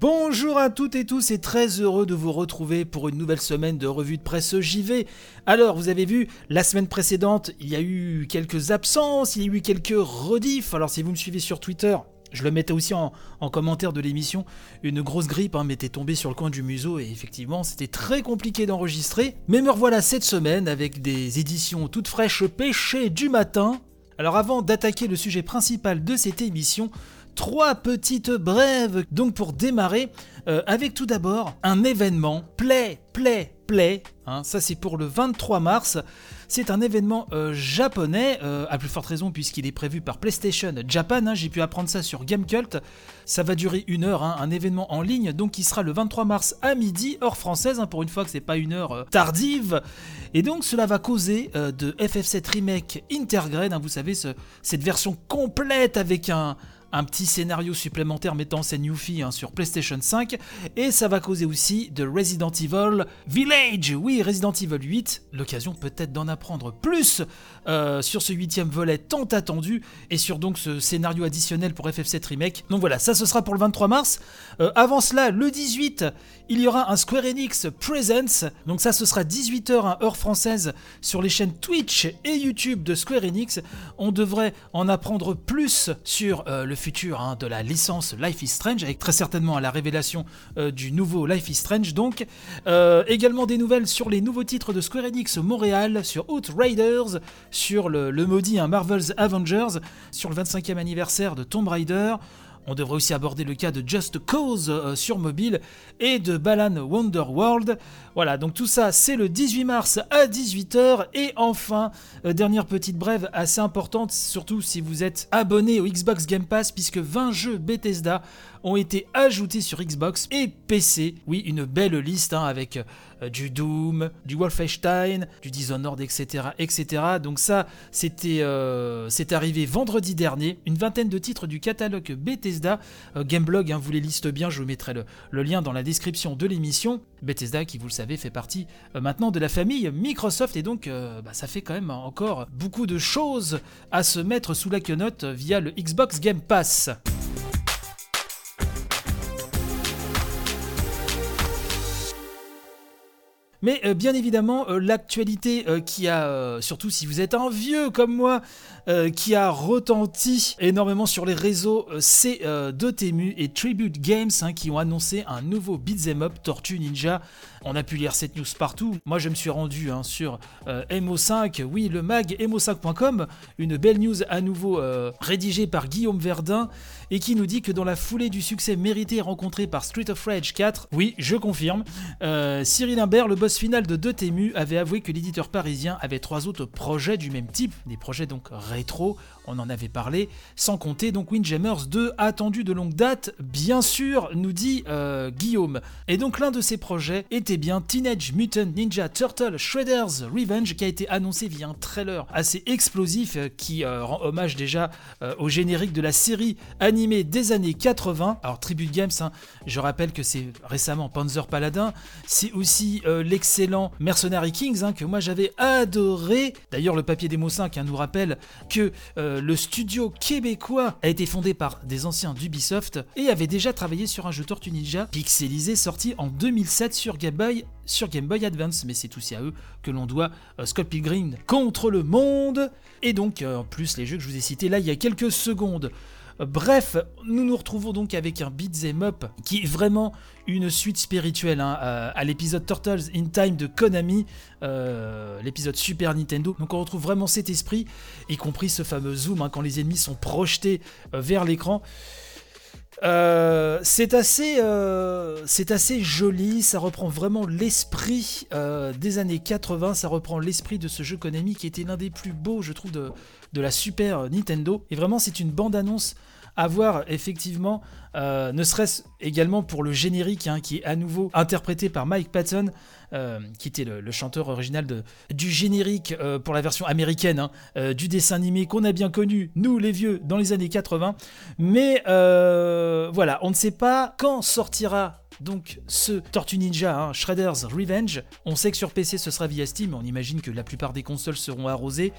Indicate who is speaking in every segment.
Speaker 1: Bonjour à toutes et tous et très heureux de vous retrouver pour une nouvelle semaine de revue de presse JV. Alors, vous avez vu, la semaine précédente, il y a eu quelques absences, il y a eu quelques rediffs. Alors, si vous me suivez sur Twitter, je le mettais aussi en, commentaire de l'émission. Une grosse grippe hein, m'était tombée sur le coin du museau et effectivement c'était très compliqué d'enregistrer. Mais me revoilà cette semaine avec des éditions toutes fraîches pêchées du matin. Alors avant d'attaquer le sujet principal de cette émission, trois petites brèves donc pour démarrer euh, avec tout d'abord un événement Play, Play, Play. Hein, ça c'est pour le 23 mars. C'est un événement euh, japonais, euh, à plus forte raison puisqu'il est prévu par PlayStation Japan. Hein, j'ai pu apprendre ça sur Gamecult. Ça va durer une heure, hein, un événement en ligne, donc qui sera le 23 mars à midi, heure française, pour une fois que c'est pas une heure tardive. Et donc cela va causer de FF7 Remake Intergrade, vous savez, cette version complète avec un, un petit scénario supplémentaire mettant en scène hein, sur PlayStation 5, et ça va causer aussi de Resident Evil Village, oui Resident Evil 8, l'occasion peut-être d'en apprendre plus euh, sur ce huitième volet tant attendu, et sur donc ce scénario additionnel pour FF7 Remake. Donc voilà, ça ce sera pour le 23 mars. Euh, avant cela, le 18, il y aura un Square Enix Presents, donc ça ce sera 18h hein, heure française sur les chaînes Twitch et YouTube de Square Enix. On devrait en apprendre plus sur euh, le futur hein, de la licence Life is Strange, avec très certainement la révélation euh, du nouveau Life is Strange. Donc, euh, également des nouvelles sur les nouveaux titres de Square Enix Montréal, sur Outriders, sur le, le maudit hein, Marvel's Avengers, sur le 25e anniversaire de Tomb Raider. On devrait aussi aborder le cas de Just Cause euh, sur mobile et de Balan Wonderworld. Voilà, donc tout ça c'est le 18 mars à 18h. Et enfin, euh, dernière petite brève assez importante, surtout si vous êtes abonné au Xbox Game Pass, puisque 20 jeux Bethesda ont été ajoutés sur Xbox et PC. Oui, une belle liste hein, avec euh, du Doom, du Wolfenstein, du Dishonored, etc. etc. Donc ça, c'était c'est arrivé vendredi dernier. Une vingtaine de titres du catalogue Bethesda. Euh, Gameblog hein, vous les liste bien, je vous mettrai le, lien dans la description de l'émission. Bethesda, qui vous le savez, fait partie maintenant de la famille Microsoft et donc bah, ça fait quand même encore beaucoup de choses à se mettre sous la quenotte via le Xbox Game Pass. Mais euh, bien évidemment, euh, l'actualité euh, qui a, surtout si vous êtes un vieux comme moi, qui a retenti énormément sur les réseaux, c'est Dotemu et Tribute Games hein, qui ont annoncé un nouveau beat'em up Tortue Ninja. On a pu lire cette news partout. Moi, je me suis rendu hein, sur MO5, oui, le mag mo5.com, une belle news à nouveau rédigée par Guillaume Verdun et qui nous dit que dans la foulée du succès mérité rencontré par Street of Rage 4, oui, je confirme, Cyril Imbert, le boss final de Dotemu, avait avoué que l'éditeur parisien avait trois autres projets du même type, des projets donc rétro, on en avait parlé, sans compter donc Windjammers 2, attendu de longue date, bien sûr, nous dit euh, Guillaume. Et donc l'un de ces projets était bien Teenage Mutant Ninja Turtle Shredder's Revenge, qui a été annoncé via un trailer assez explosif euh, qui rend hommage déjà au générique de la série animée des années 80. Alors Tribute Games, hein, je rappelle que c'est récemment Panzer Paladin, c'est aussi euh, l'excellent Mercenary Kings hein, que moi j'avais adoré. D'ailleurs le papier démo 5 hein, nous rappelle que euh, le studio québécois a été fondé par des anciens d'Ubisoft et avait déjà travaillé sur un jeu Tortue Ninja pixelisé sorti en 2007 sur Game Boy sur Game Boy Advance, mais c'est aussi à eux que l'on doit euh, Scott Pilgrim contre le monde. Et donc, en plus, les jeux que je vous ai cités là il y a quelques secondes. Bref, nous nous retrouvons donc avec un beat'em up qui est vraiment une suite spirituelle hein, à, l'épisode Turtles in Time de Konami, euh, l'épisode Super Nintendo. Donc on retrouve vraiment cet esprit, y compris ce fameux zoom hein, quand les ennemis sont projetés euh, vers l'écran. Euh, c'est assez, c'est assez joli, ça reprend vraiment l'esprit des années 80, ça reprend l'esprit de ce jeu Konami qui était l'un des plus beaux, je trouve, de, la Super Nintendo. Et vraiment, c'est une bande-annonce à voir effectivement, euh, ne serait-ce également pour le générique hein, qui est à nouveau interprété par Mike Patton, euh, qui était le, chanteur original du générique euh, pour la version américaine hein, du dessin animé qu'on a bien connu, nous les vieux, dans les années 80. Mais voilà, on ne sait pas quand sortira donc ce Tortue Ninja, hein, Shredder's Revenge. On sait que sur PC ce sera via Steam, on imagine que la plupart des consoles seront arrosées.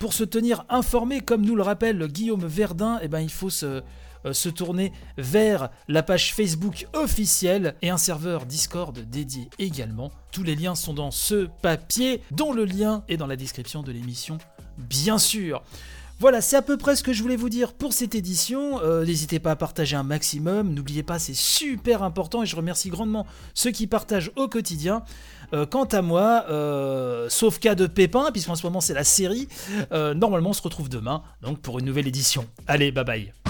Speaker 1: Pour se tenir informé, comme nous le rappelle Guillaume Verdun, eh ben, il faut se euh, se tourner vers la page Facebook officielle et un serveur Discord dédié également. Tous les liens sont dans ce papier, dont le lien est dans la description de l'émission, bien sûr. Voilà, c'est à peu près ce que je voulais vous dire pour cette édition. Euh, n'hésitez pas à partager un maximum. N'oubliez pas, c'est super important et je remercie grandement ceux qui partagent au quotidien. Euh, quant à moi, euh, sauf cas de pépin, puisqu'en ce moment c'est la série, normalement on se retrouve demain donc pour une nouvelle édition. Allez, bye bye.